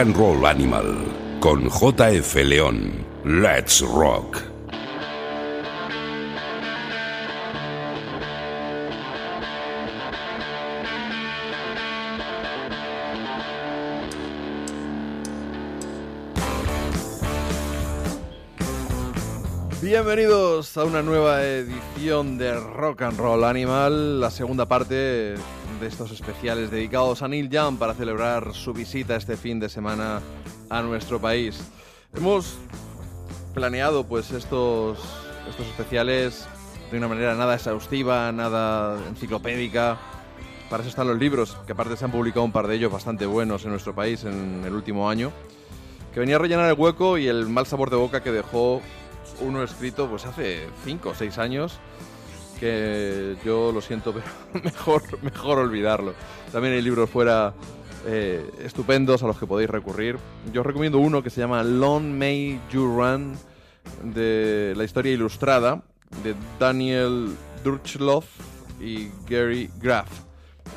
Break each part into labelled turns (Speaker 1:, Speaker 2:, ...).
Speaker 1: And Roll Animal con JF León. Let's Rock.
Speaker 2: Bienvenidos a una nueva edición de Rock and Roll Animal, la segunda parte de estos especiales dedicados a Neil Young para celebrar su visita este fin de semana a nuestro país. Hemos planeado pues estos, estos especiales de una manera nada exhaustiva, nada enciclopédica. Para eso están los libros, que aparte se han publicado un par de ellos bastante buenos en nuestro país en el último año, que venía a rellenar el hueco y el mal sabor de boca que dejó uno escrito pues hace 5 o 6 años que yo lo siento, pero mejor, mejor olvidarlo. También hay libros fuera eh, estupendos a los que podéis recurrir. Yo os recomiendo uno que se llama Long May You Run, de la historia ilustrada, de Daniel Durchloff y Gary Graff.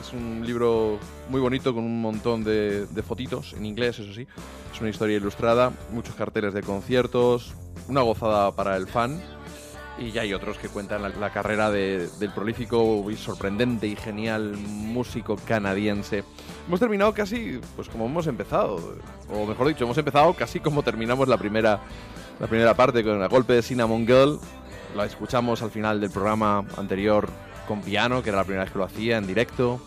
Speaker 2: Es un libro muy bonito con un montón de, de fotitos, en inglés, eso sí. Es una historia ilustrada, muchos carteles de conciertos, una gozada para el fan y ya hay otros que cuentan la, carrera del prolífico y sorprendente y genial músico canadiense. Hemos terminado casi, pues como hemos empezado, o mejor dicho, hemos empezado casi como terminamos la primera, la primera parte con el golpe de Cinnamon Girl. La escuchamos al final del programa anterior con piano, que era la primera vez que lo hacía en directo.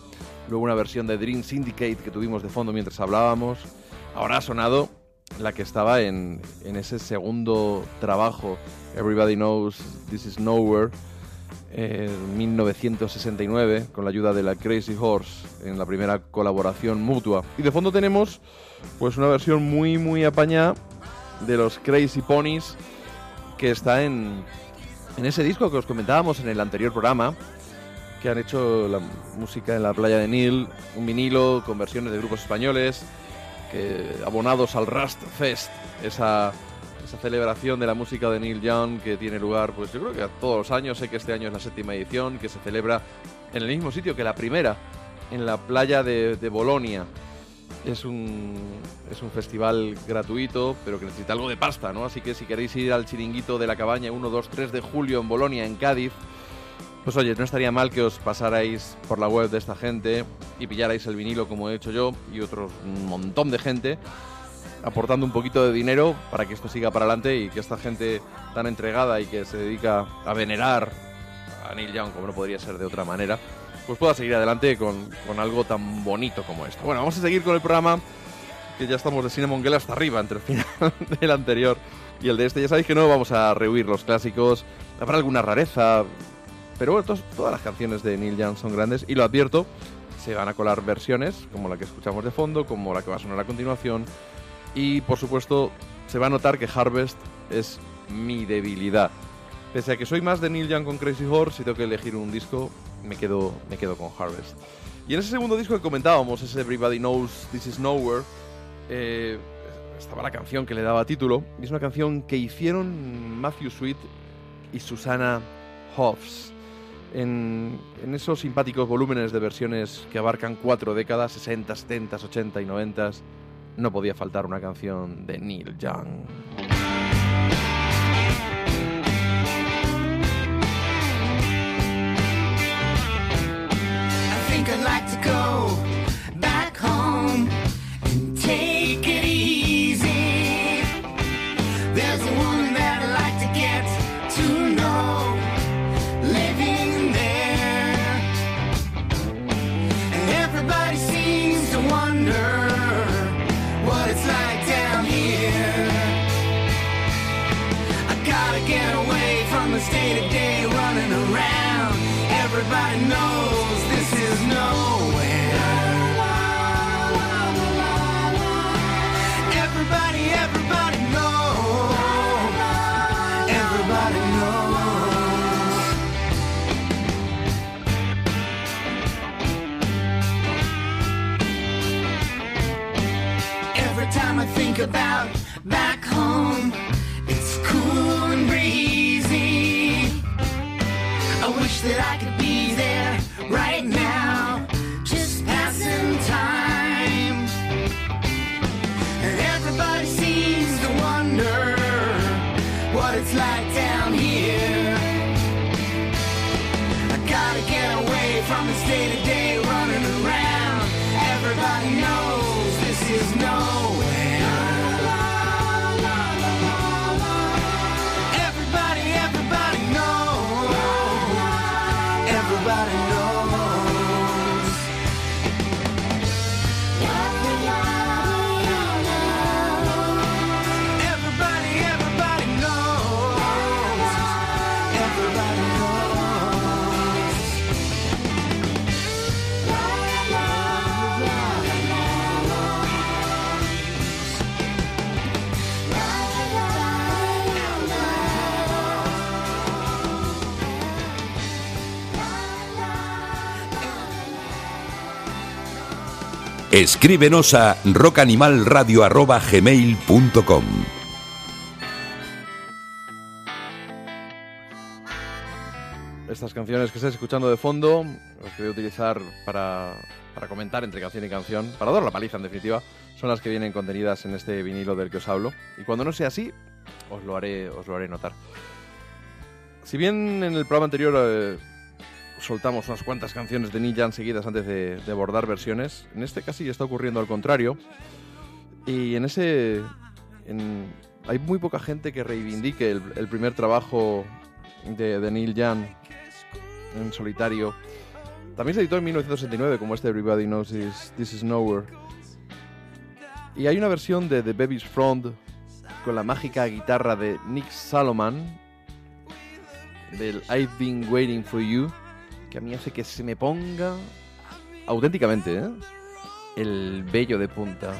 Speaker 2: Luego una versión de Dream Syndicate que tuvimos de fondo mientras hablábamos. Ahora ha sonado la que estaba en, en ese segundo trabajo Everybody Knows This Is Nowhere, en 1969, con la ayuda de la Crazy Horse, en la primera colaboración mutua. Y de fondo tenemos pues una versión muy, muy apañada de los Crazy Ponies, que está en, en ese disco que os comentábamos en el anterior programa, que han hecho la música en la playa de Nil, un vinilo con versiones de grupos españoles, abonados al Rust Fest, esa celebración de la música de Neil Young que tiene lugar, pues yo creo que a todos los años, sé que este año es la séptima edición, que se celebra en el mismo sitio que la primera, en la playa de, de Bolonia. Es un, es un festival gratuito, pero que necesita algo de pasta, ¿no? Así que si queréis ir al chiringuito de la cabaña 1, 2, 3 de julio en Bolonia, en Cádiz, pues oye, no estaría mal que os pasarais por la web de esta gente y pillarais el vinilo como he hecho yo y otro montón de gente, aportando un poquito de dinero para que esto siga para adelante y que esta gente tan entregada y que se dedica a venerar a Neil Young, como no podría ser de otra manera, pues pueda seguir adelante con, con algo tan bonito como esto. Bueno, vamos a seguir con el programa, que ya estamos de Cine hasta arriba, entre el final del anterior y el de este. Ya sabéis que no vamos a rehuir los clásicos, habrá alguna rareza, pero bueno, todas las canciones de Neil Young son grandes y lo advierto, se van a colar versiones como la que escuchamos de fondo, como la que va a sonar a continuación y por supuesto se va a notar que Harvest es mi debilidad. Pese a que soy más de Neil Young con Crazy Horse, si tengo que elegir un disco, me quedo, me quedo con Harvest. Y en ese segundo disco que comentábamos, ese Everybody Knows This Is Nowhere, eh, estaba la canción que le daba título, y es una canción que hicieron Matthew Sweet y Susana Hoffs en, en esos simpáticos volúmenes de versiones que abarcan cuatro décadas, 60, 70, 80 y 90, no podía faltar una canción de Neil Young.
Speaker 1: I'd like to go
Speaker 3: Escríbenos a rockanimalradio.gmail.com
Speaker 2: Estas canciones que estáis escuchando de fondo, las voy a utilizar para, para comentar entre canción y canción, para dar la paliza en definitiva, son las que vienen contenidas en este vinilo del que os hablo. Y cuando no sea así, os lo haré, os lo haré notar. Si bien en el programa anterior eh, soltamos unas cuantas canciones de Young seguidas antes de, abordar versiones, en este casi está ocurriendo al contrario. Y en ese... hay muy poca gente que reivindique el, primer trabajo de, Neil Young en solitario. También se editó en 1969 como este Everybody Knows This, This Is Nowhere. Y hay una versión de The Baby's Front con la mágica guitarra de Nick Salomon del I've Been Waiting For You a mí hace que se me ponga auténticamente ¿eh? el vello de punta.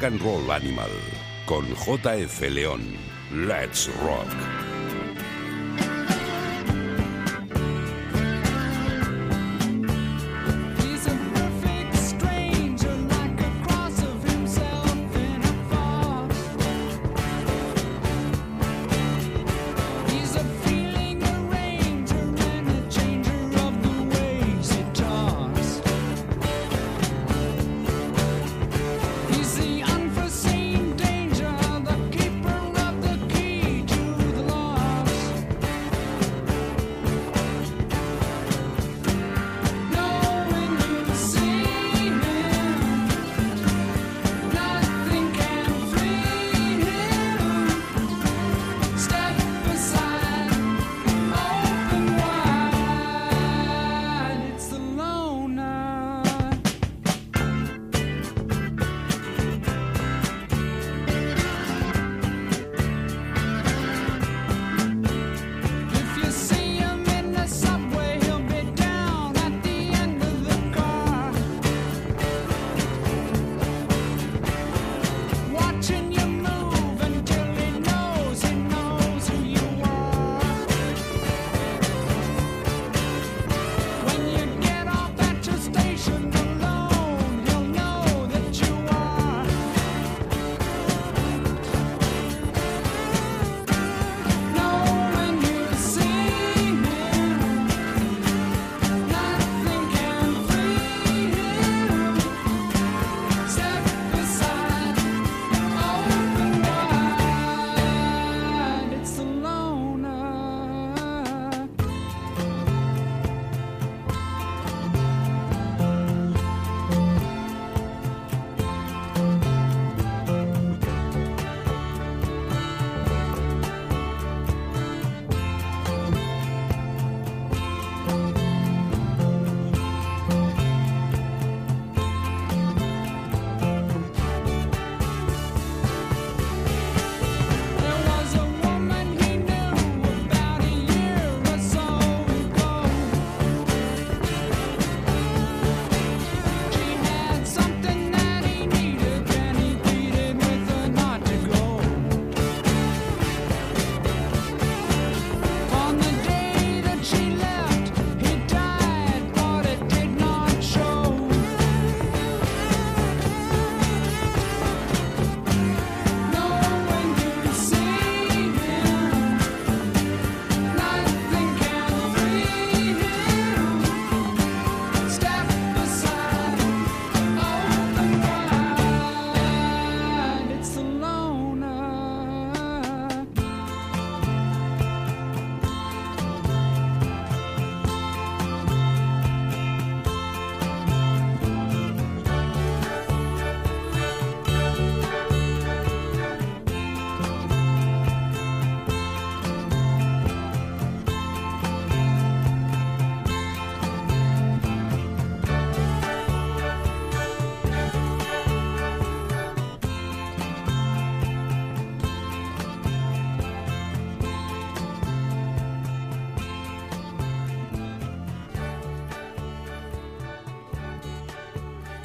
Speaker 4: Rock and Roll Animal con JF León. Let's Rock.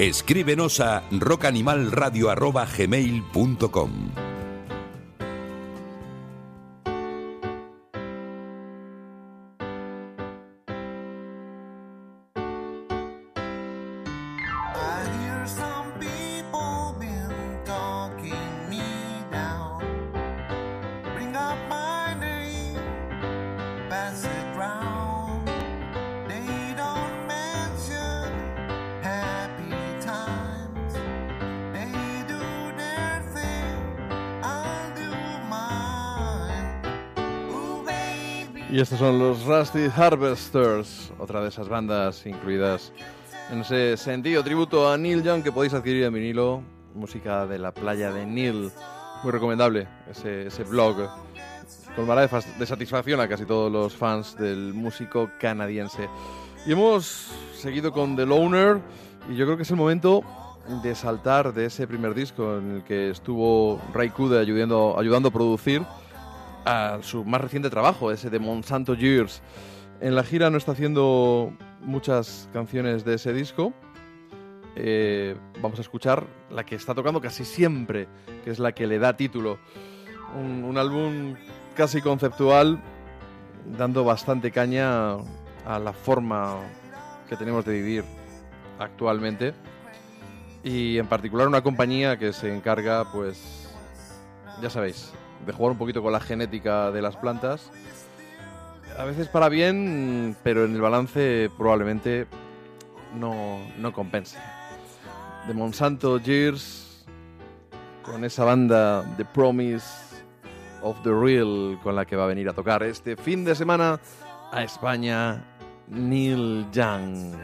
Speaker 5: Escríbenos a rockanimalradio.gmail.com
Speaker 2: estos son los Rusty Harvesters, otra de esas bandas incluidas en ese sentido. Tributo a Neil Young que podéis adquirir en vinilo. Música de la playa de Neil. Muy recomendable ese, ese blog. Colmará de, de satisfacción a casi todos los fans del músico canadiense. Y hemos seguido con The Loner. Y yo creo que es el momento de saltar de ese primer disco en el que estuvo Ray Kude ayudando, ayudando a producir a su más reciente trabajo, ese de Monsanto Years. En la gira no está haciendo muchas canciones de ese disco. Eh, vamos a escuchar la que está tocando casi siempre, que es la que le da título. Un, un álbum casi conceptual, dando bastante caña a la forma que tenemos de vivir actualmente. Y en particular una compañía que se encarga, pues, ya sabéis, de jugar un poquito con la genética de las plantas. A veces para bien, pero en el balance probablemente no, no compense. De Monsanto Years, con esa banda The Promise of the Real, con la que va a venir a tocar este fin de semana a España, Neil Young.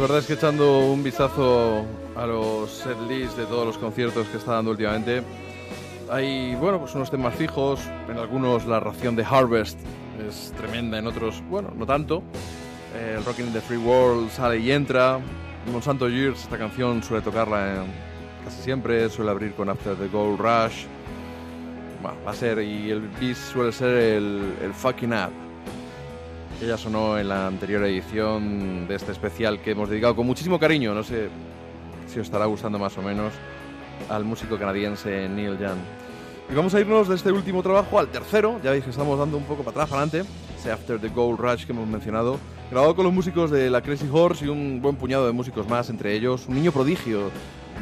Speaker 2: Verdad es que echando un vistazo a los setlists de todos los conciertos que está dando últimamente, hay, bueno, pues unos temas fijos, en algunos la ración de Harvest es tremenda, en otros, bueno, no tanto. Eh, el Rockin' in the Free World sale y entra. Monsanto Years, esta canción suele tocarla en- casi siempre, suele abrir con After the Gold Rush. Bueno, va a ser, y el bis suele ser el, el Fucking Up. Que ya sonó en la anterior edición de este especial que hemos dedicado con muchísimo cariño, no sé si os estará gustando más o menos, al músico canadiense Neil Young. Y vamos a irnos de este último trabajo al tercero, ya veis que estamos dando un poco para atrás, para adelante, ese After the Gold Rush que hemos mencionado, grabado con los músicos de la Crazy Horse y un buen puñado de músicos más, entre ellos un niño prodigio,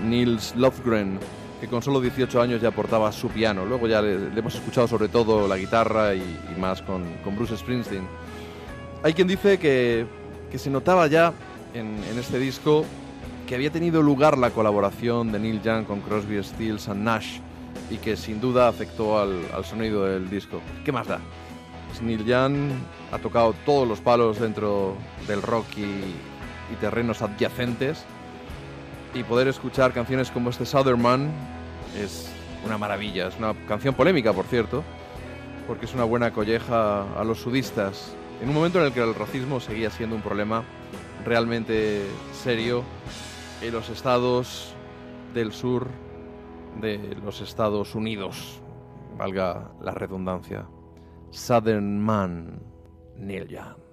Speaker 2: Nils Lofgren, que con solo 18 años ya portaba su piano. Luego ya le, le hemos escuchado sobre todo la guitarra y, y más con, con Bruce Springsteen. Hay quien dice que, que se notaba ya en, en este disco que había tenido lugar la colaboración de Neil Young con Crosby, Stills and Nash y que sin duda afectó al, al sonido del disco. ¿Qué más da? Pues Neil Young ha tocado todos los palos dentro del rock y, y terrenos adyacentes y poder escuchar canciones como este Southern Man es una maravilla. Es una canción polémica, por cierto, porque es una buena colleja a los sudistas en un momento en el que el racismo seguía siendo un problema realmente serio en los estados del sur de los Estados Unidos, valga la redundancia. Southern Man, Neil Young.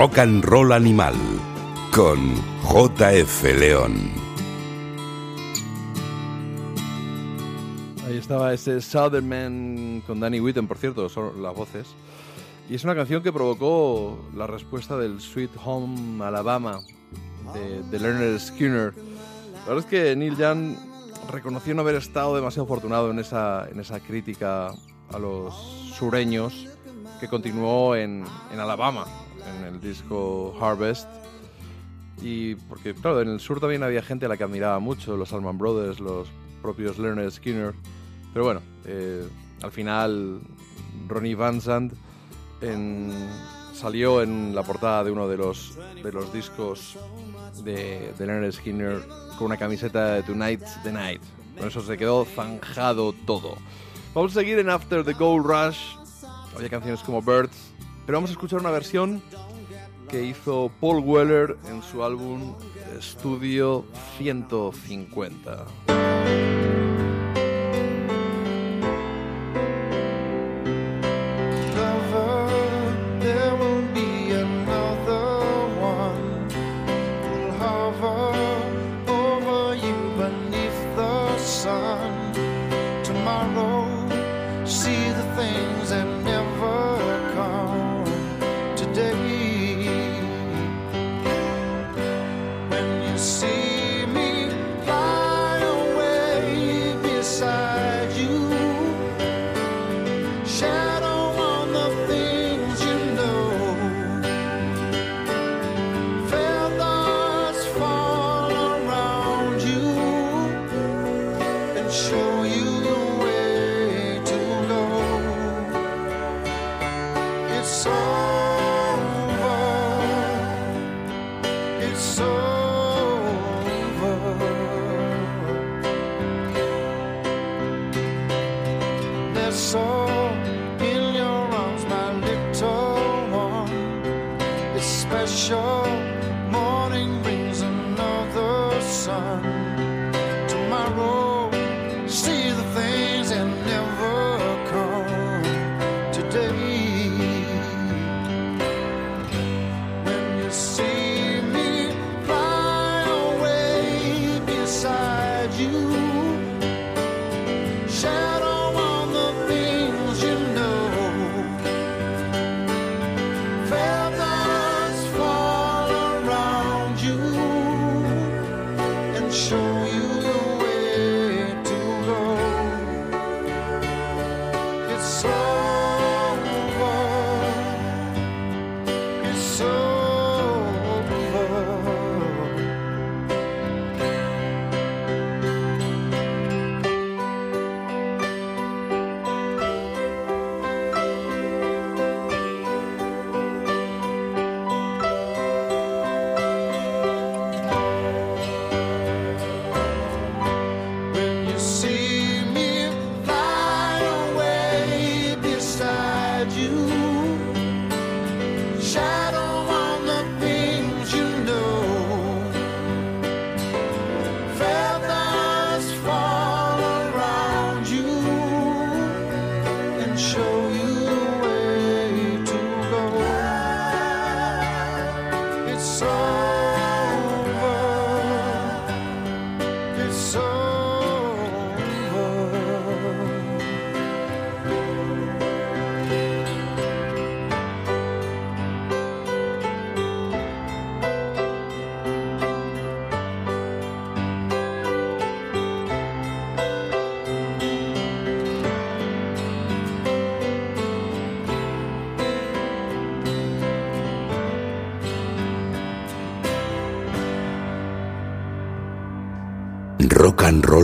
Speaker 3: Rock and Roll Animal con JF León.
Speaker 5: Ahí estaba ese Southern Man con Danny Whitten, por cierto, son las voces. Y es una canción que provocó la respuesta del Sweet Home Alabama de, de Leonard Skinner. La verdad es que Neil Young reconoció no haber estado demasiado afortunado en esa, en esa crítica a los sureños que continuó en, en Alabama, en el disco Harvest. Y porque, claro, en el sur también había gente a la que admiraba mucho, los Allman Brothers, los propios Leonard Skinner. Pero bueno, eh, al final Ronnie Van Zandt en- salió en la portada de uno de los, de los discos de, de Leonard Skinner con una camiseta de Tonight's the Night. Con eso se quedó zanjado todo. Vamos a seguir en After the Gold Rush. Había canciones como Birds, pero vamos a escuchar una versión que hizo Paul Weller en su álbum Estudio 150.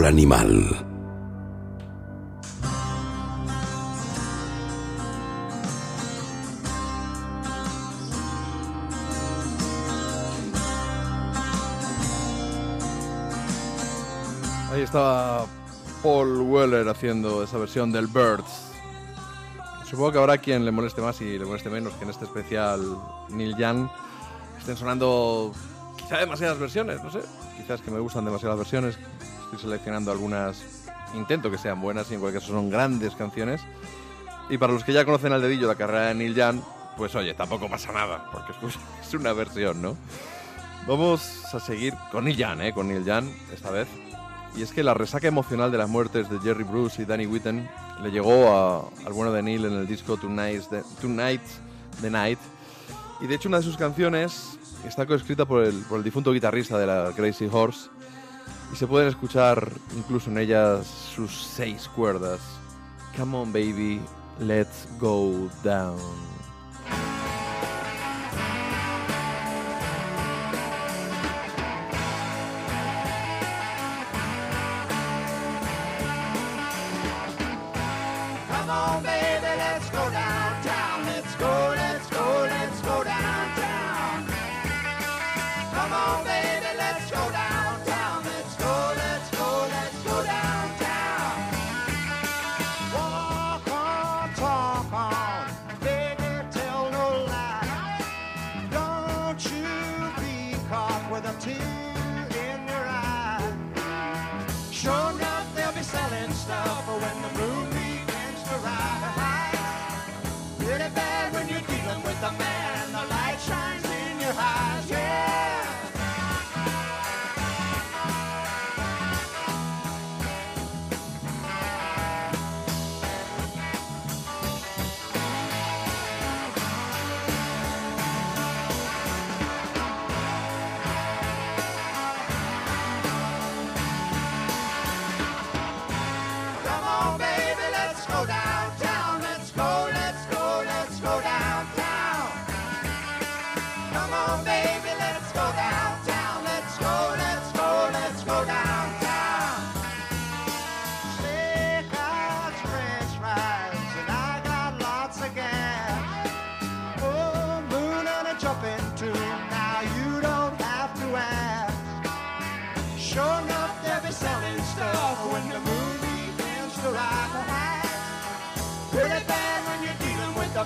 Speaker 3: Animal.
Speaker 5: Ahí estaba Paul Weller haciendo esa versión del Birds. Supongo que habrá quien le moleste más y le moleste menos que en este especial Neil Young estén sonando quizá demasiadas versiones, no sé. Quizás que me gustan demasiadas versiones. Estoy seleccionando algunas, intento que sean buenas y en cualquier caso son grandes canciones. Y para los que ya conocen al dedillo la carrera de Neil Young,
Speaker 2: pues oye, tampoco pasa nada, porque es- una versión, ¿no? Vamos a seguir con Neil Young, ¿eh? Con Neil Young, esta vez. Y es que la resaca emocional de las muertes de Jerry Bruce y Danny Whitten le llegó a- al bueno de Neil en el disco Tonight's the, Tonight's the Night. Y de hecho una de sus canciones está coescrita por el, por el difunto guitarrista de la Crazy Horse. Y se pueden escuchar incluso en ellas sus seis cuerdas. Come on baby, let's go down.
Speaker 4: A man the light shines in your eyes. Yeah.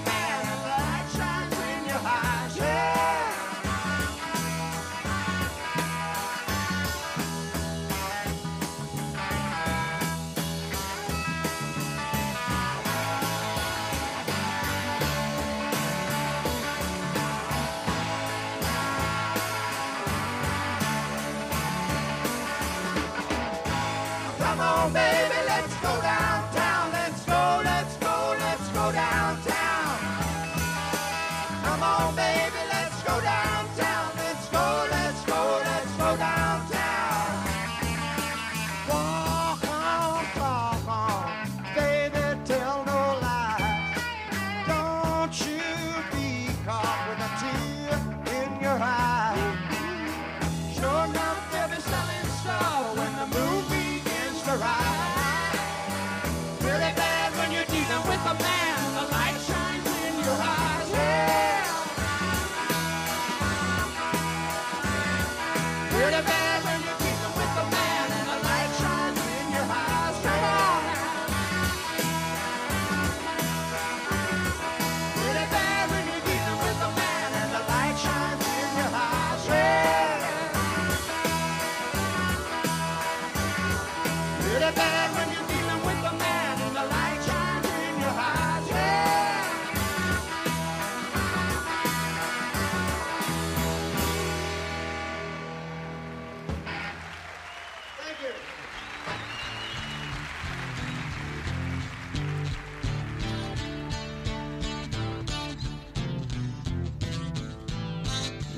Speaker 4: Man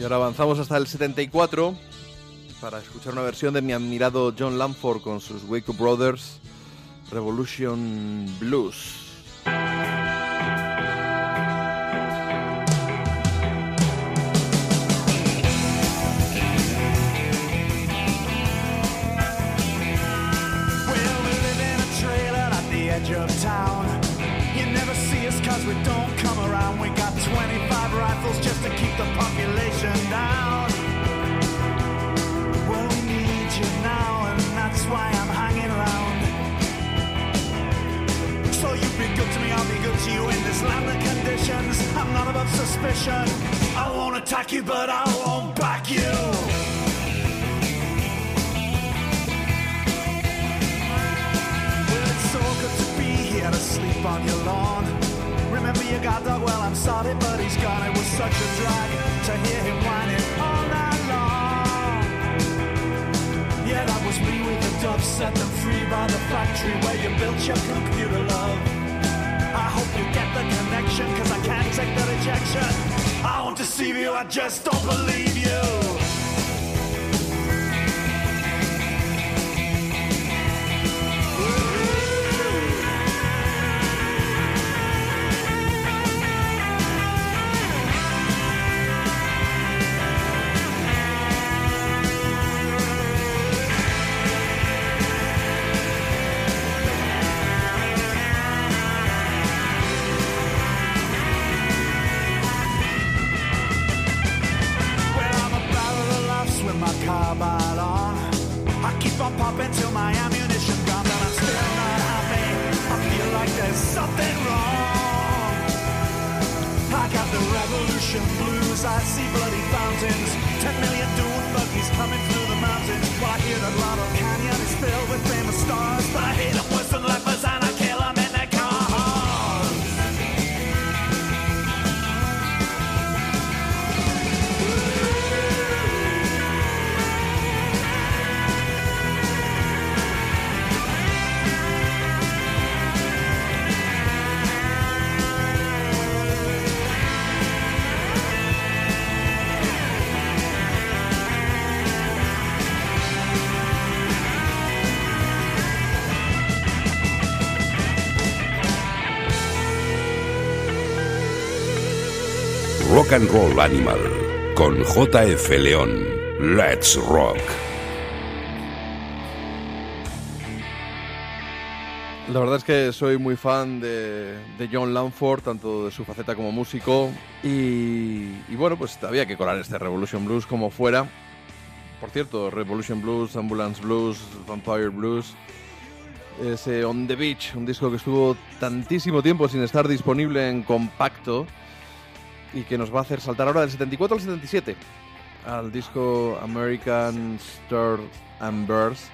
Speaker 2: Y ahora avanzamos hasta el 74 para escuchar una versión de mi admirado John Lamford con sus Wake Brothers Revolution Blues.
Speaker 6: To you in this land of conditions. I'm not above suspicion. I won't attack you, but I won't back you. Well, it's so good to be here to sleep on your lawn. Remember, you got guard dog, well, I'm sorry, but he's gone. It was such a drag to hear him whining all night long. Yeah, that was me with the dove, set them free by the factory where you built your computer, love. You get the connection, cause I can't take the rejection. I won't deceive you, I just don't believe you.
Speaker 3: Rock and Roll Animal con JF León. Let's Rock.
Speaker 2: La verdad es que soy muy fan de, John Lanford, tanto de su faceta como músico. Y, y bueno, pues había que colar este Revolution Blues como fuera. Por cierto, Revolution Blues, Ambulance Blues, Vampire Blues. Ese On the Beach, un disco que estuvo tantísimo tiempo sin estar disponible en compacto y que nos va a hacer saltar ahora del 74 al 77 al disco American Star and Birds.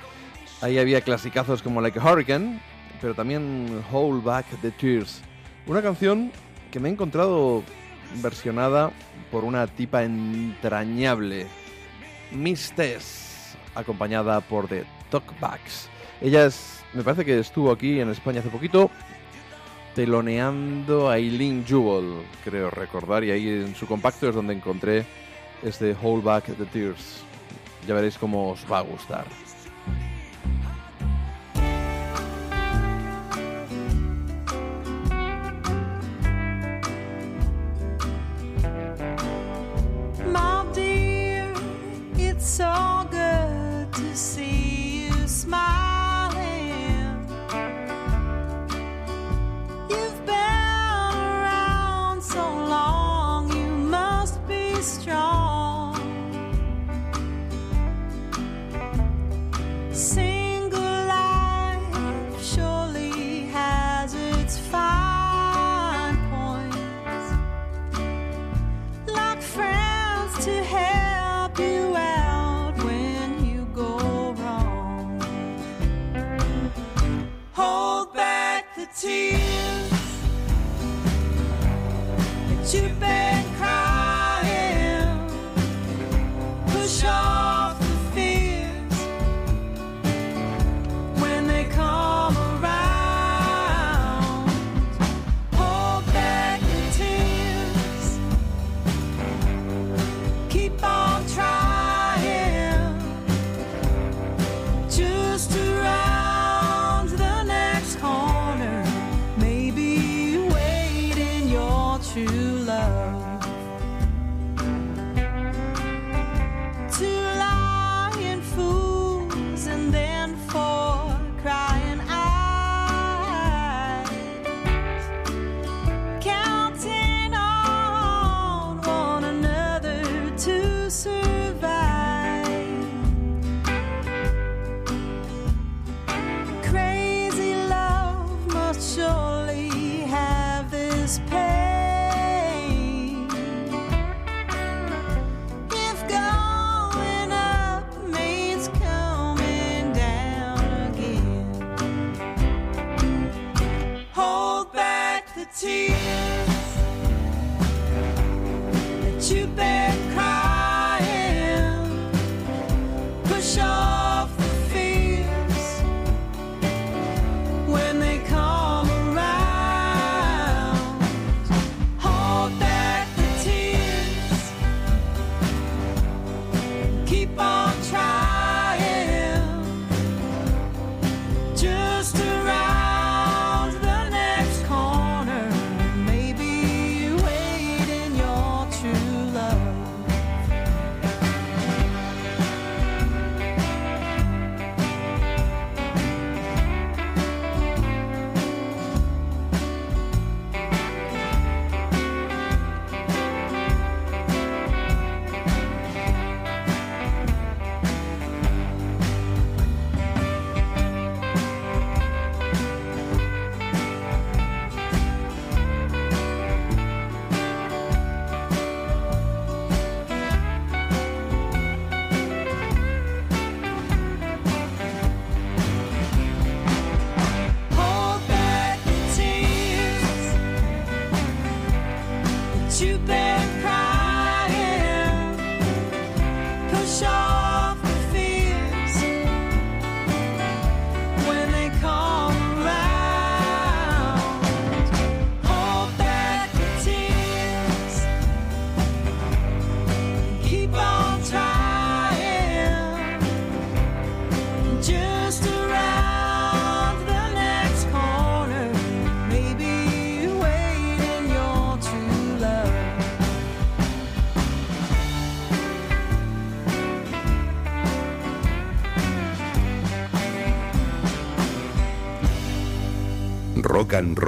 Speaker 2: Ahí había clasicazos como Like a Hurricane, pero también Hold Back the Tears. Una canción que me he encontrado versionada por una tipa entrañable, Miss Tess, acompañada por The Talkbacks. Ella es, me parece que estuvo aquí en España hace poquito, teloneando a Eileen Jewell, creo recordar, y ahí en su compacto es donde encontré este Hold Back the Tears. Ya veréis cómo os va a gustar.
Speaker 1: Back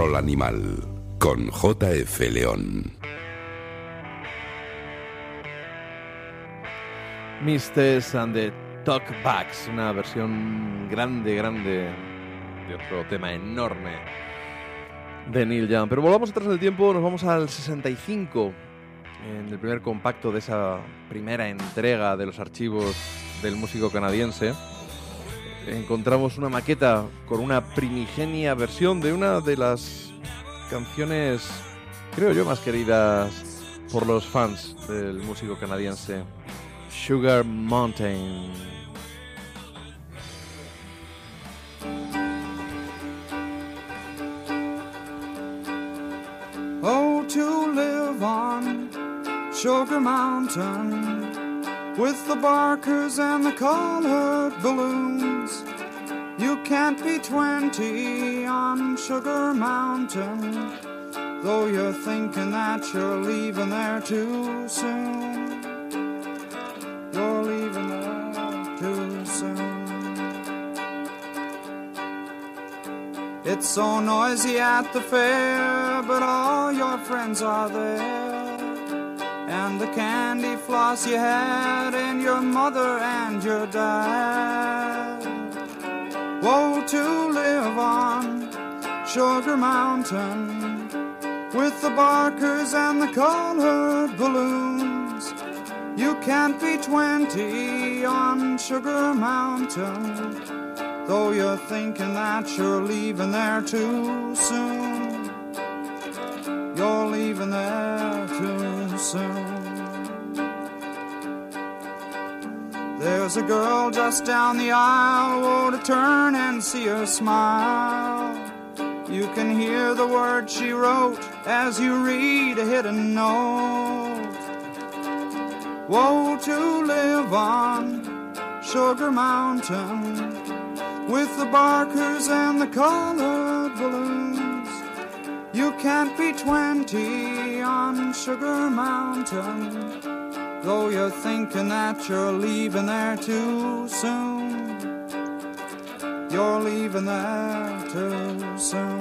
Speaker 3: Roll Animal con JF León.
Speaker 2: Misters and the Talkbacks, una versión grande, grande de otro tema enorme de Neil Young. Pero volvamos atrás del tiempo, nos vamos al 65, en el primer compacto de esa primera entrega de los archivos del músico canadiense. Encontramos una maqueta con una primigenia versión de una de las canciones, creo yo, más queridas por los fans del músico canadiense. Sugar Mountain.
Speaker 4: Oh, to live on Sugar Mountain with the barkers and the colored balloons. You can't be 20 on Sugar Mountain, though you're thinking that you're leaving there too soon. You're leaving there too soon. It's so noisy at the fair, but all your friends are there. The candy floss you had, in your mother and your dad. Woe to live on Sugar Mountain with the barkers and the colored balloons. You can't be 20 on Sugar Mountain, though you're thinking that you're leaving there too soon. You're leaving there too soon. There's a girl just down the aisle, oh, to turn and see her smile. You can hear the words she wrote as you read a hidden note. Woe to live on Sugar Mountain with the barkers and the colored balloons. You can't be 20 on Sugar Mountain, though you're thinking that you're leaving there too soon. You're leaving there too soon.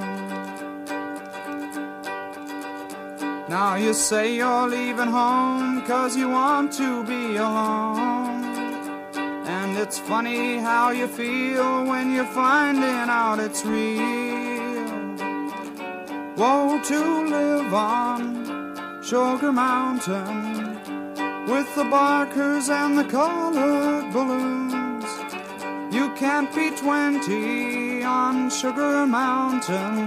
Speaker 4: Now you say you're leaving home cause you want to be alone. And it's funny how you feel when you're finding out it's real. Woe to live on Sugar Mountain with the barkers and the colored balloons. You can't be 20 on Sugar Mountain,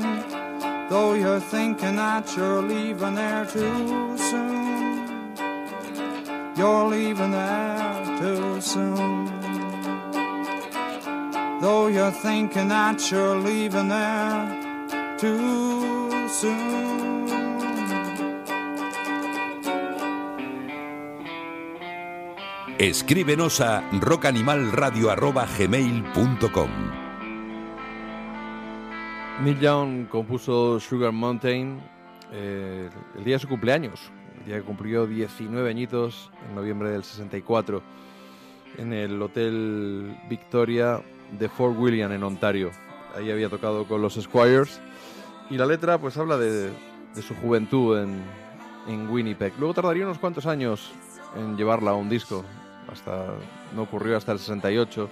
Speaker 4: though you're thinking that you're leaving there too soon. You're leaving there too soon. Though you're thinking that you're leaving there too soon.
Speaker 3: Escríbenos a rockanimalradio.gmail.com
Speaker 2: Neil Young compuso Sugar Mountain eh, el día de su cumpleaños, el día que cumplió 19 añitos en noviembre del 64 en el Hotel Victoria de Fort William en Ontario. Ahí había tocado con los Squires y la letra pues habla de, su juventud en, en Winnipeg. Luego tardaría unos cuantos años en llevarla a un disco, hasta no ocurrió hasta el 68.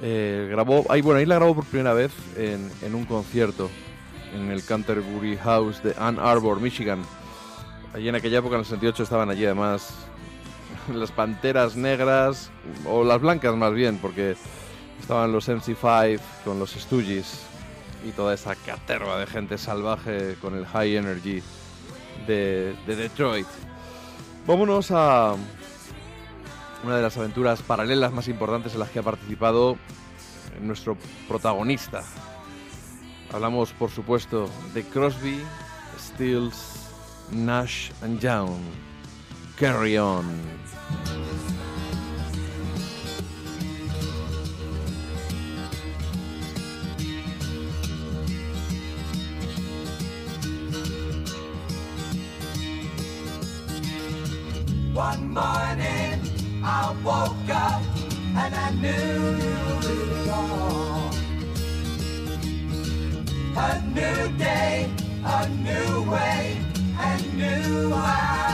Speaker 2: Eh, grabó, ahí, bueno, ahí la grabó por primera vez en, en un concierto en el Canterbury House de Ann Arbor, Michigan. Allí en aquella época, en el 68, estaban allí además las panteras negras, o las blancas más bien, porque estaban los MC5 con los Stooges y toda esa caterva de gente salvaje con el high energy de, de Detroit. Vámonos a una de las aventuras paralelas más importantes en las que ha participado nuestro protagonista. Hablamos, por supuesto, de Crosby, Stills, Nash and Young. Carry on.
Speaker 1: A new day, a new way, and new eyes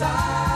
Speaker 1: side.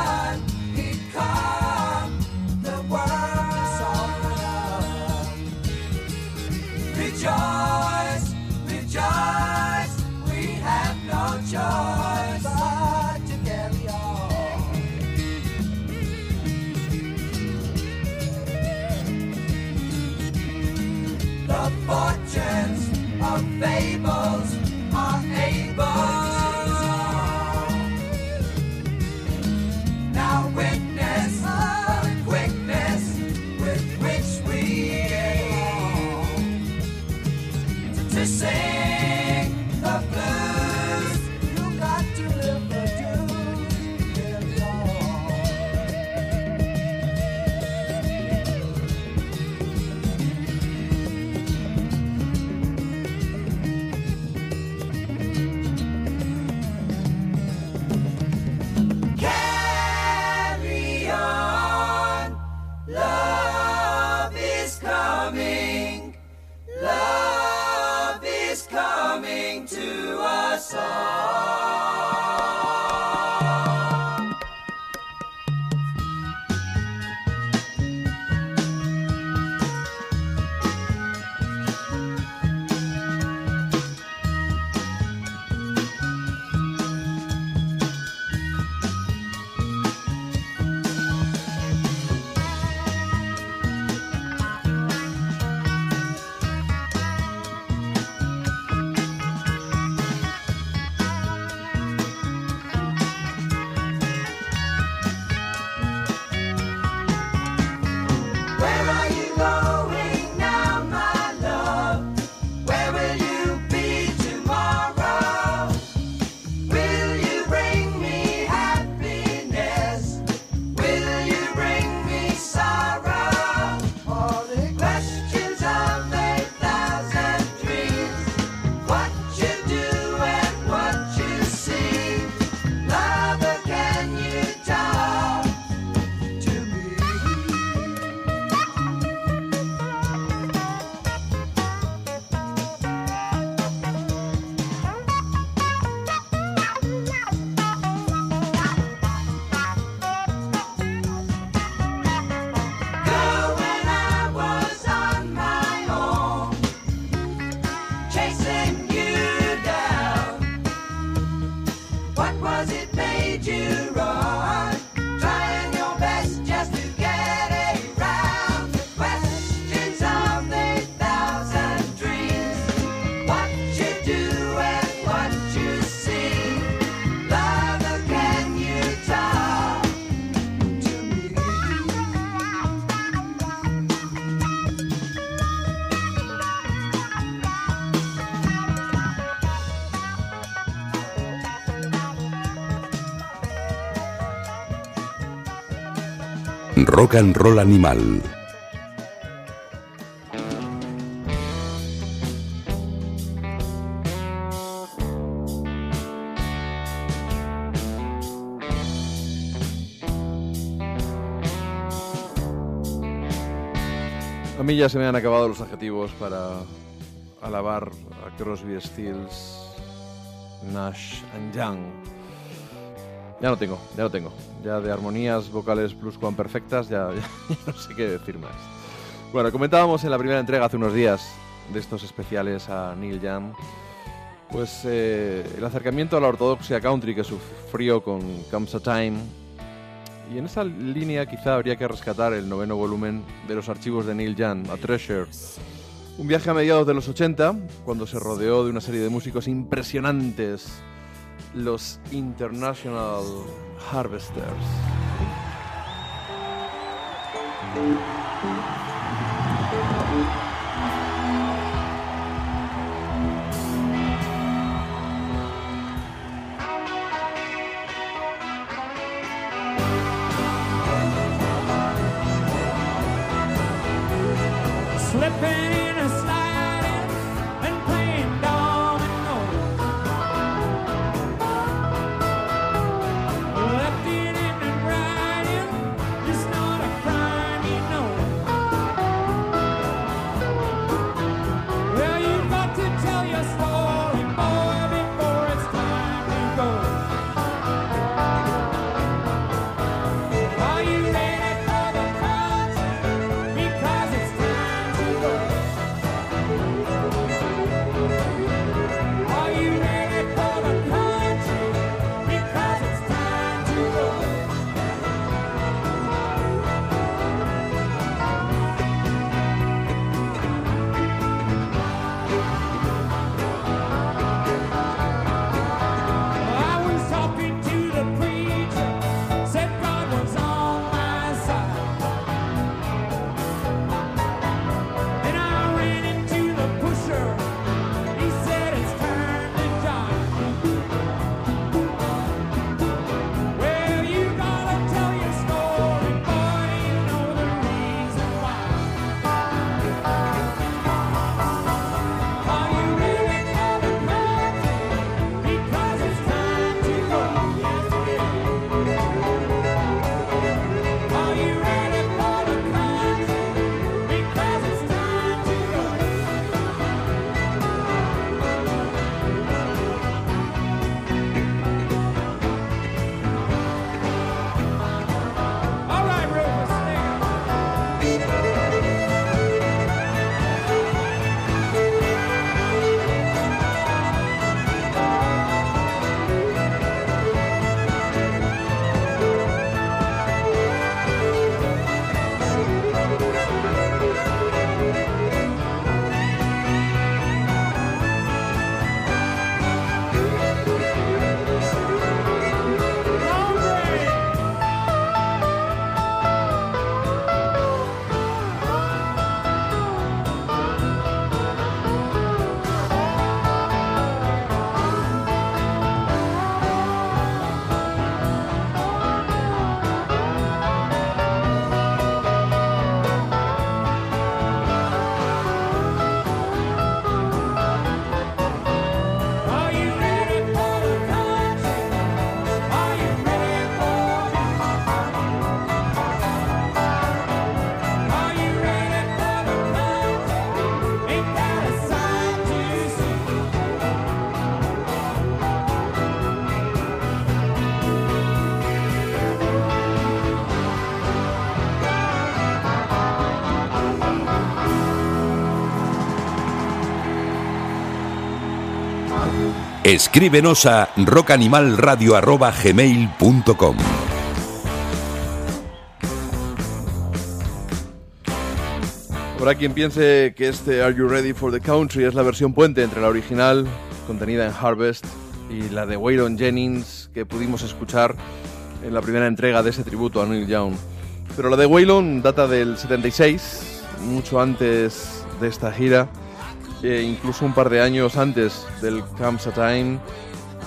Speaker 3: Rock and Roll Animal.
Speaker 2: A mí ya se me han acabado los adjetivos para alabar a Crosby, Stills, Nash and Young. Ya no tengo, ya no tengo. Ya de armonías vocales pluscuamperfectas ya, ya no sé qué decir más. Bueno, comentábamos en la primera entrega hace unos días de estos especiales a Neil Young, pues eh, el acercamiento a la ortodoxia country que sufrió con Comes a Time y en esa línea quizá habría que rescatar el noveno volumen de los archivos de Neil Young, A Treasure. Un viaje a mediados de los 80, cuando se rodeó de una serie de músicos impresionantes, los International harvesters.
Speaker 4: Slipping
Speaker 3: Escríbenos a rockanimalradio.gmail.com
Speaker 2: Habrá quien piense que este Are You Ready for the Country es la versión puente entre la original, contenida en Harvest, y la de Waylon Jennings, que pudimos escuchar en la primera entrega de ese tributo a Neil Young. Pero la de Waylon data del 76, mucho antes de esta gira, incluso un par de años antes del Comes a Time,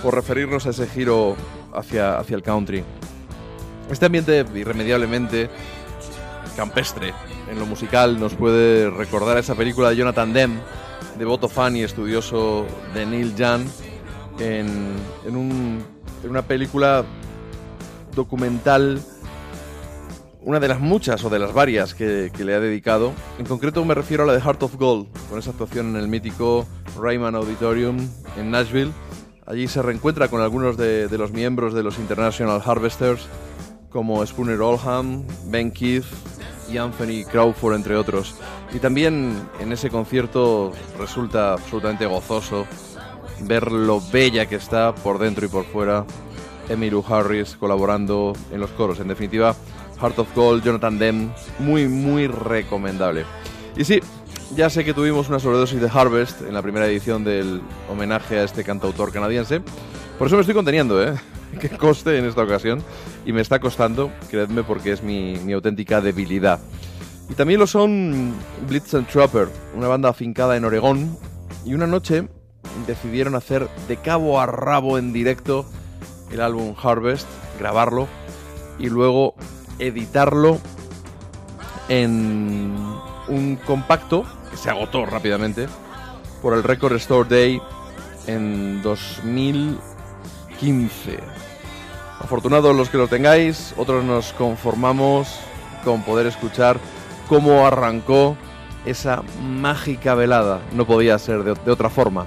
Speaker 2: por referirnos a ese giro hacia, hacia el country. Este ambiente irremediablemente campestre en lo musical nos puede recordar a esa película de Jonathan Demme, devoto fan y estudioso de Neil Young, en, en un- en una película documental, una de las muchas o de las varias que, que le ha dedicado. En concreto me refiero a la de Heart of Gold, con esa actuación en el mítico Ryman Auditorium en Nashville. Allí se reencuentra con algunos de, los miembros de los International Harvesters, como Spooner Oldham, Ben Keith y Anthony Crawford, entre otros. Y también en ese concierto resulta absolutamente gozoso ver lo bella que está por dentro y por fuera Emmylou Harris colaborando en los coros. En definitiva, Heart of Gold, Jonathan Demme, muy, muy recomendable. Y sí, ya sé que tuvimos una sobredosis de Harvest en la primera edición del homenaje a este cantautor canadiense. Por eso me estoy conteniendo, ¿eh? Que coste en esta ocasión. Y me está costando, creedme, porque es mi, mi auténtica debilidad. Y también lo son Blitz and Trapper, una banda afincada en Oregón. Y una noche decidieron hacer de cabo a rabo en directo el álbum Harvest, grabarlo y luego editarlo en un compacto que se agotó rápidamente, por el Record Store Day en 2015. Afortunados los que lo tengáis, otros nos conformamos con poder escuchar cómo arrancó esa mágica velada. No podía ser de, otra forma.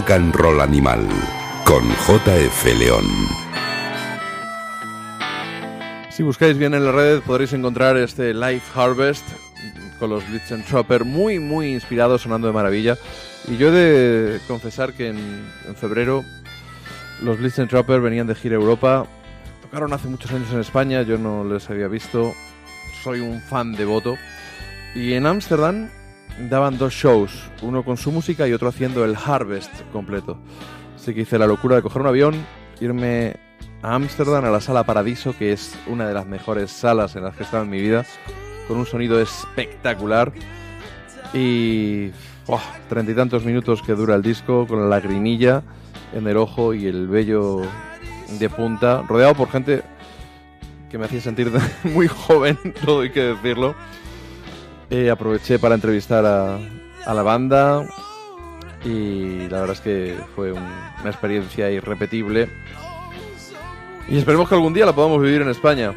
Speaker 3: Rock and Roll Animal con JF León.
Speaker 2: Si buscáis bien en la red podréis encontrar este Life Harvest con los Blitzen Trapper muy muy inspirados, sonando de maravilla. Y yo he de confesar que en, en febrero los Blitzen Trapper venían de gira Europa. Tocaron hace muchos años en España, yo no les había visto. Soy un fan devoto. Y en Ámsterdam daban dos shows, uno con su música y otro haciendo el Harvest completo. Así que hice la locura de coger un avión, irme a Ámsterdam, a la sala Paradiso, que es una de las mejores salas en las que he estado en mi vida, con un sonido espectacular. Y treinta y tantos minutos que dura el disco, con la lagrimilla en el ojo y el vello de punta, rodeado por gente que me hacía sentir muy joven, todo hay que decirlo. Eh, aproveché para entrevistar a, a la banda
Speaker 1: y la verdad es que fue un- una experiencia irrepetible. Y esperemos que algún día la podamos vivir en España,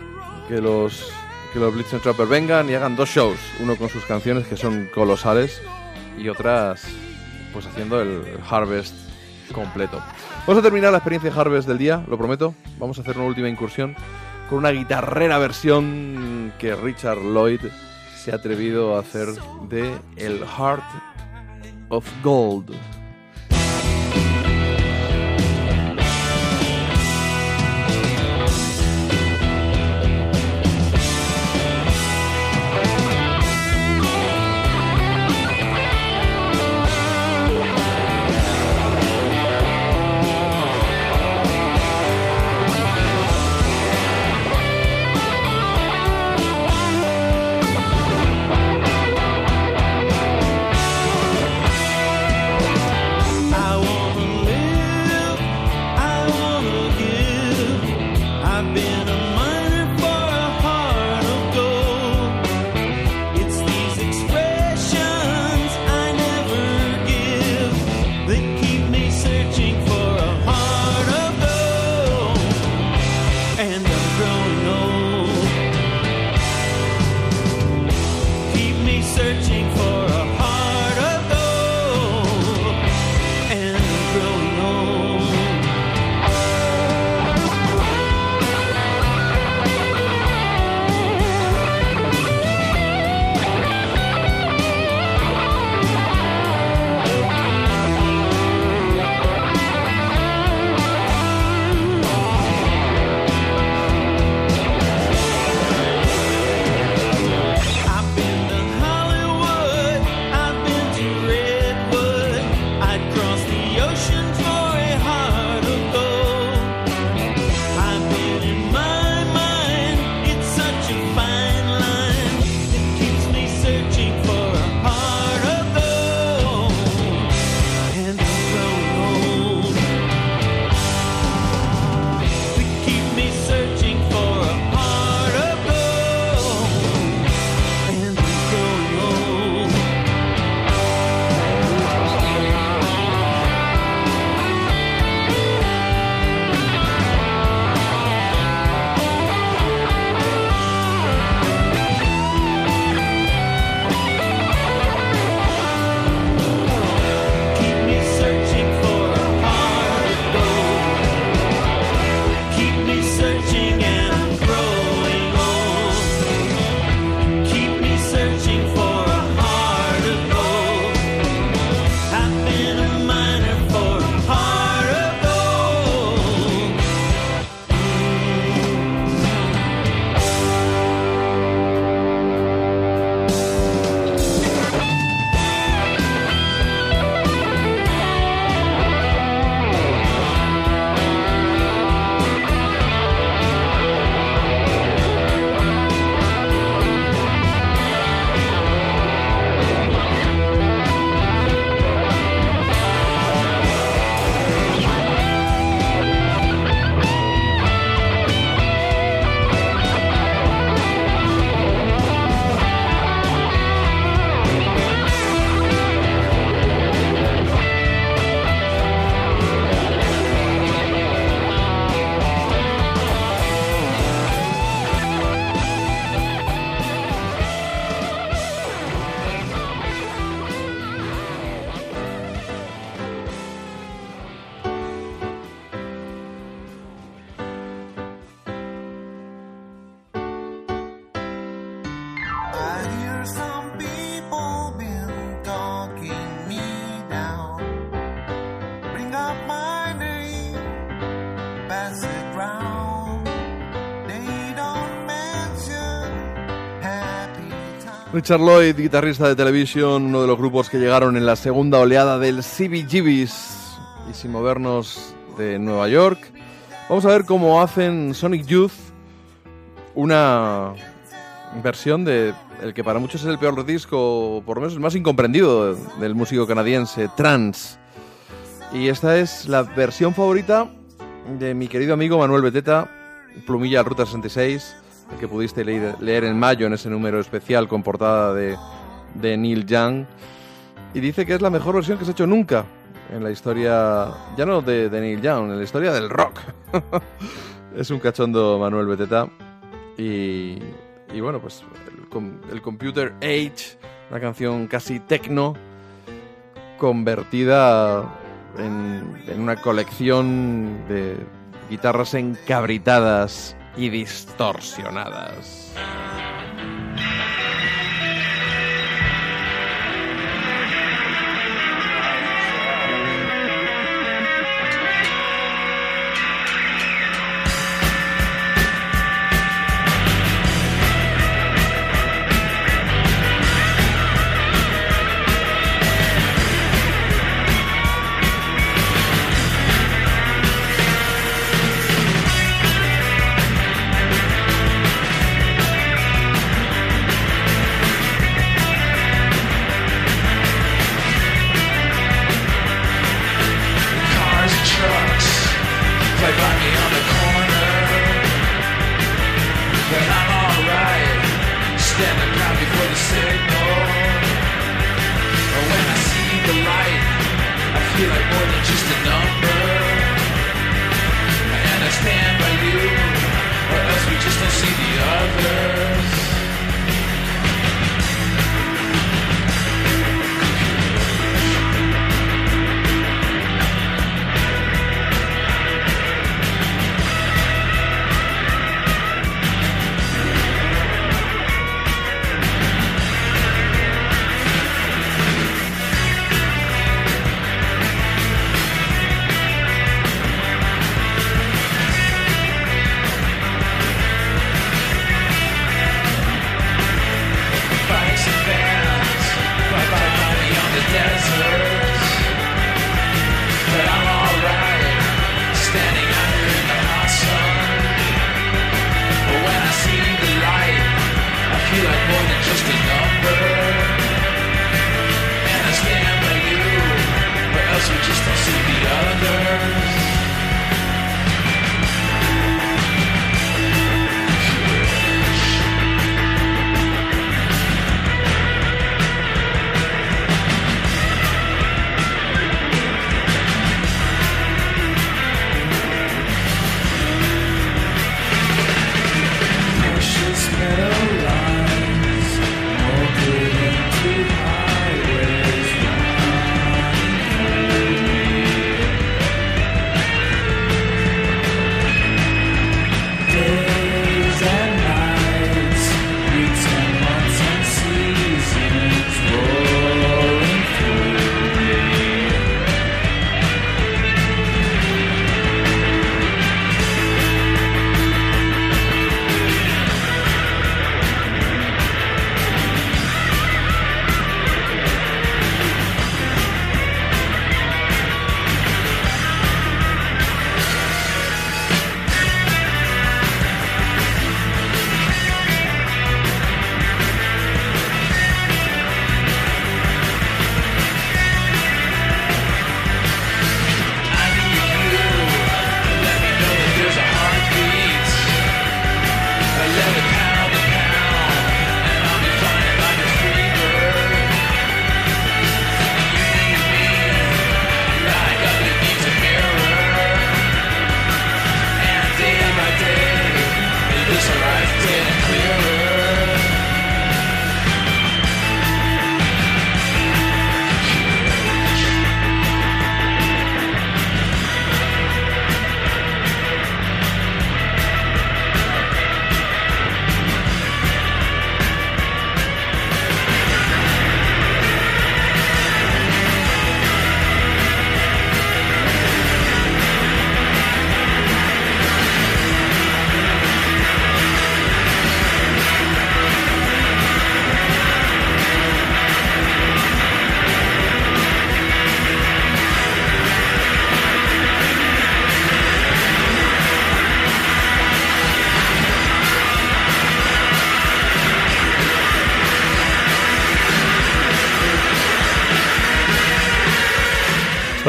Speaker 1: que los que los Blitzen Trapper vengan y hagan dos shows, uno con sus canciones que son colosales y otras pues haciendo el Harvest completo. Vamos a terminar la experiencia Harvest del día, lo prometo. Vamos a hacer una última incursión con una guitarrera versión que Richard Lloyd se ha atrevido a hacer de El Heart of Gold. Richard Lloyd, guitarrista de televisión, uno de los grupos que llegaron en la segunda oleada del CBGBs. Y sin movernos de Nueva York, vamos a ver cómo hacen Sonic Youth una versión de el que para muchos es el peor disco, por lo menos el más incomprendido del músico canadiense, Trans. Y esta es la versión favorita de mi querido amigo Manuel Beteta, Plumilla Ruta 66, que pudiste leer, leer, en mayo en ese número especial con portada de, de Neil Young.
Speaker 7: Y dice que es la mejor versión que se ha hecho nunca en la historia, ya no de, Neil Young, en la historia del rock. es un cachondo Manuel Beteta. Y, y bueno, pues el, el, Computer Age, una canción casi techno, convertida en, en una colección de guitarras encabritadas y distorsionadas.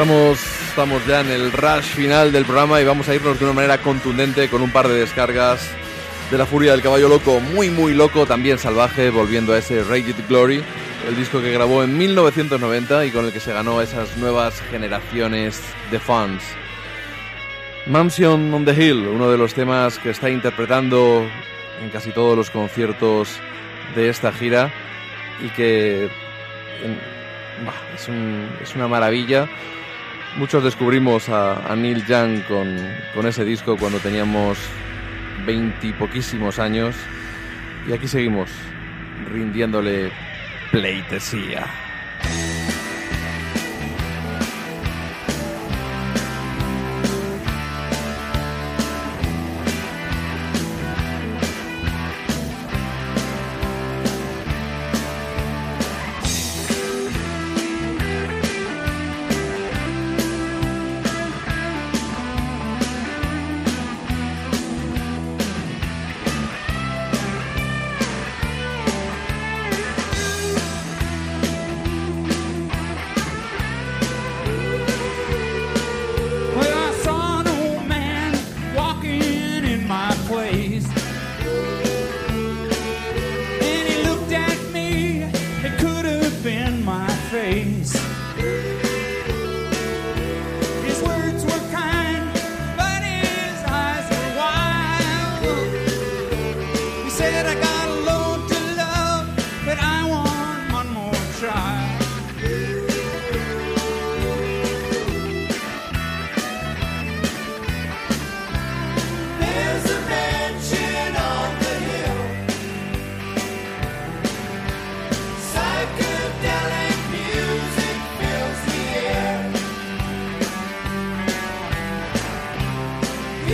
Speaker 7: Estamos, ya en el rush final del programa y vamos a irnos de una manera contundente con un par de descargas de la furia del caballo loco, muy muy loco, también salvaje, volviendo a ese Raged Glory,
Speaker 2: el disco que grabó en 1990 y con el que se ganó esas nuevas generaciones de fans. Mansion on the Hill, uno de los temas que está interpretando en casi todos los conciertos de esta gira y que es una maravilla Muchos descubrimos a, Neil Young con, con ese disco cuando teníamos veintipoquísimos años y aquí seguimos rindiéndole pleitesía.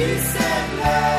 Speaker 1: Peace and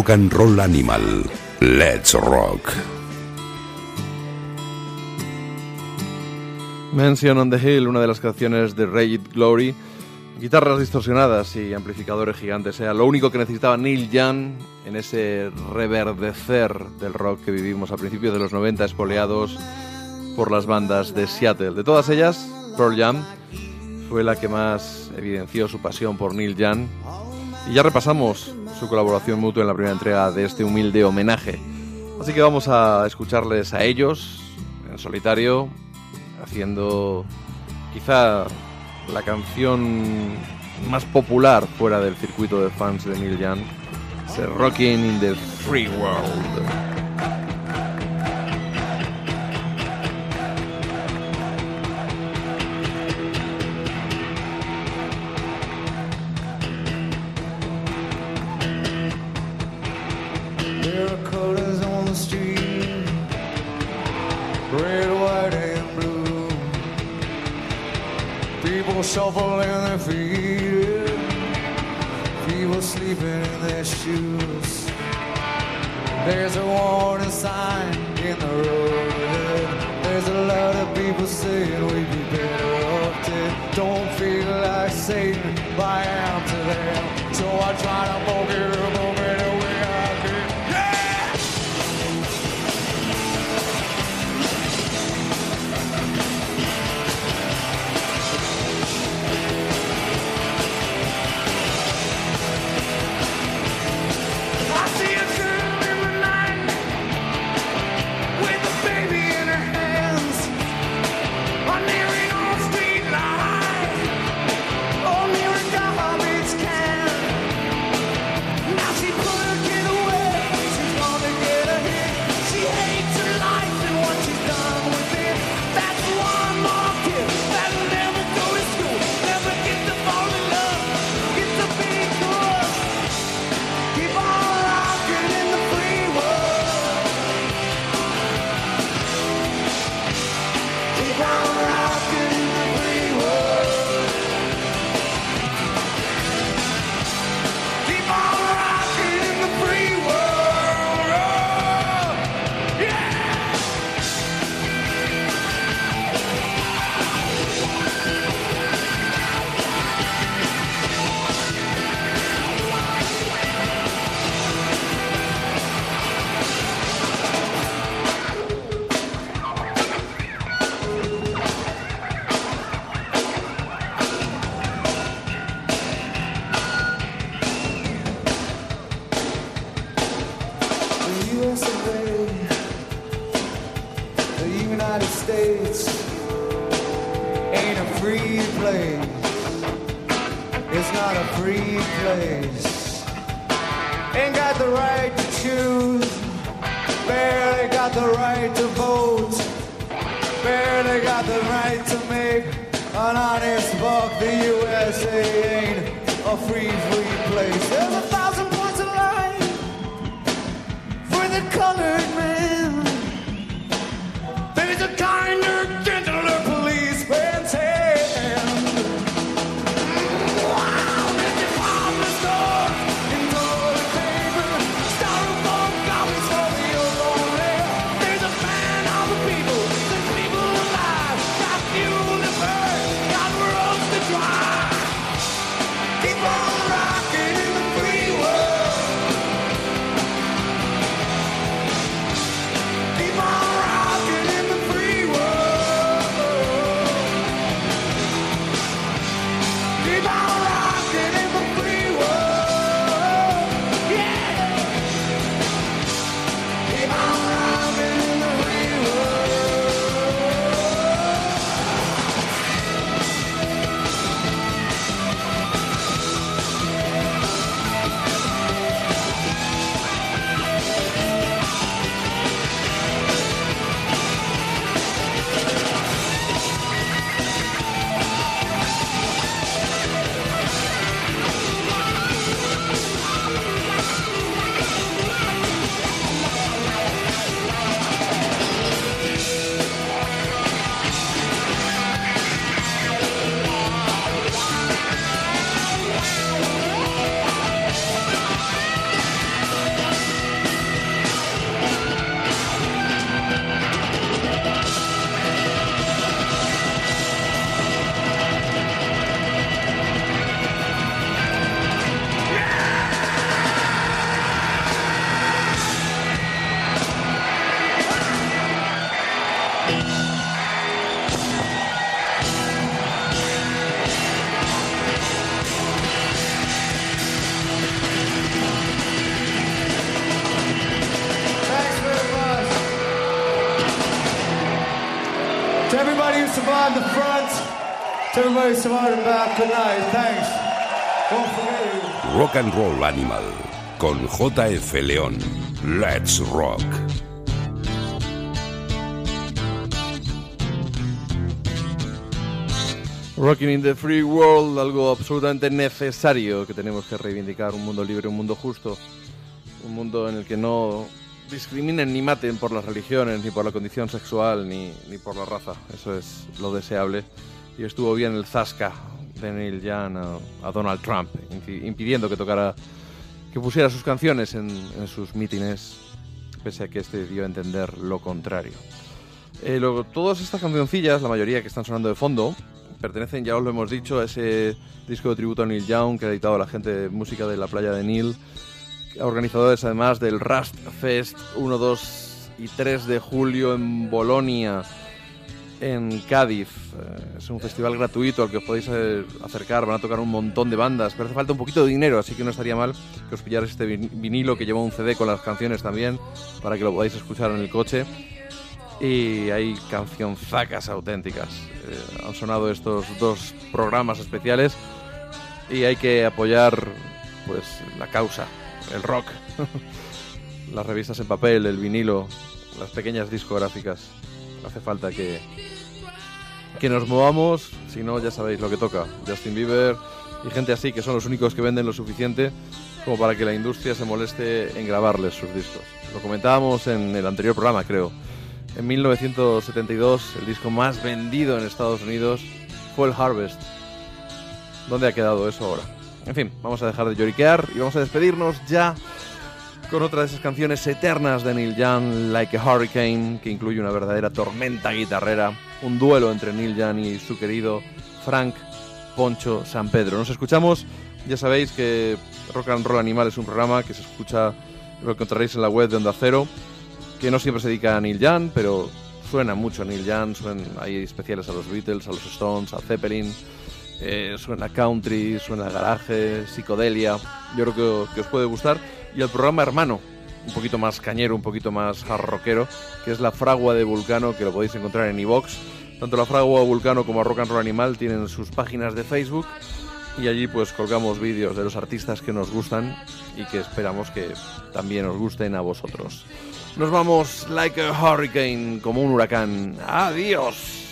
Speaker 3: Rock and Roll Animal. Let's Rock.
Speaker 2: Mansion on the Hill, una de las canciones de Raged Glory. Guitarras distorsionadas y amplificadores gigantes. Era lo único que necesitaba Neil Young en ese reverdecer del rock que vivimos a principios de los 90, espoleados por las bandas de Seattle. De todas ellas, Pearl Jam fue la que más evidenció su pasión por Neil Young. Y ya repasamos su colaboración mutua en la primera entrega de este humilde homenaje. Así que vamos a escucharles a ellos en solitario, haciendo quizá la canción más popular fuera del circuito de fans de Neil Young, ese Rocking in the Free World.
Speaker 8: There's a warning sign in the road ahead. There's a lot of people saying we'd be better off dead. Don't feel like Satan, but I am to them. So I try to poke you. tonight. Thanks.
Speaker 3: Rock and Roll Animal con JF León. Let's rock.
Speaker 2: Rocking in the Free World, algo absolutamente necesario que tenemos que reivindicar, un mundo libre, un mundo justo, un mundo en el que no discriminen ni maten por las religiones, ni por la condición sexual, ni, ni por la raza. Eso es lo deseable y estuvo bien el Zasca de Neil Young a, Donald Trump, impidiendo que tocara, que pusiera sus canciones en, sus mítines, pese a que este dio a entender lo contrario. Eh, lo, todas estas cancioncillas, la mayoría que están sonando de fondo, pertenecen, ya os lo hemos dicho, a ese disco de tributo a Neil Young que ha editado la gente de música de la playa de Neil, organizadores además del Rust Fest 1, 2 y 3 de julio en Bolonia en Cádiz. Eh, es un festival gratuito al que os podéis eh, acercar, van a tocar un montón de bandas, pero hace falta un poquito de dinero, así que no estaría mal que os pillarais este vin- vinilo que lleva un CD con las canciones también, para que lo podáis escuchar en el coche. Y hay cancionzacas auténticas. Eh, han sonado estos dos programas especiales y hay que apoyar pues la causa, el rock, las revistas en papel, el vinilo, las pequeñas discográficas. Hace falta que, que nos movamos, si no ya sabéis lo que toca. Justin Bieber y gente así que son los únicos que venden lo suficiente como para que la industria se moleste en grabarles sus discos. Lo comentábamos en el anterior programa, creo. En 1972 el disco más vendido en Estados Unidos fue el Harvest. ¿Dónde ha quedado eso ahora? En fin, vamos a dejar de lloriquear y vamos a despedirnos ya con otra de esas canciones eternas de Neil Young, Like a Hurricane, que incluye una verdadera tormenta guitarrera, un duelo entre Neil Young y su querido Frank Poncho San Pedro. Nos escuchamos, ya sabéis que Rock and Roll Animal es un programa que se escucha, lo encontraréis en la web de Onda Cero, que no siempre se dedica a Neil Young, pero suena mucho a Neil Young, suenan, hay especiales a los Beatles, a los Stones, a Zeppelin, eh, suena country, suena garaje, psicodelia, yo creo que os puede gustar. Y el programa hermano, un poquito más cañero, un poquito más hard rockero, que es La Fragua de Vulcano, que lo podéis encontrar en iVox. Tanto La Fragua Vulcano como Rock and Roll Animal tienen sus páginas de Facebook y allí pues colgamos vídeos de los artistas que nos gustan y que esperamos que también os gusten a vosotros. Nos vamos like a hurricane, como un huracán. Adiós.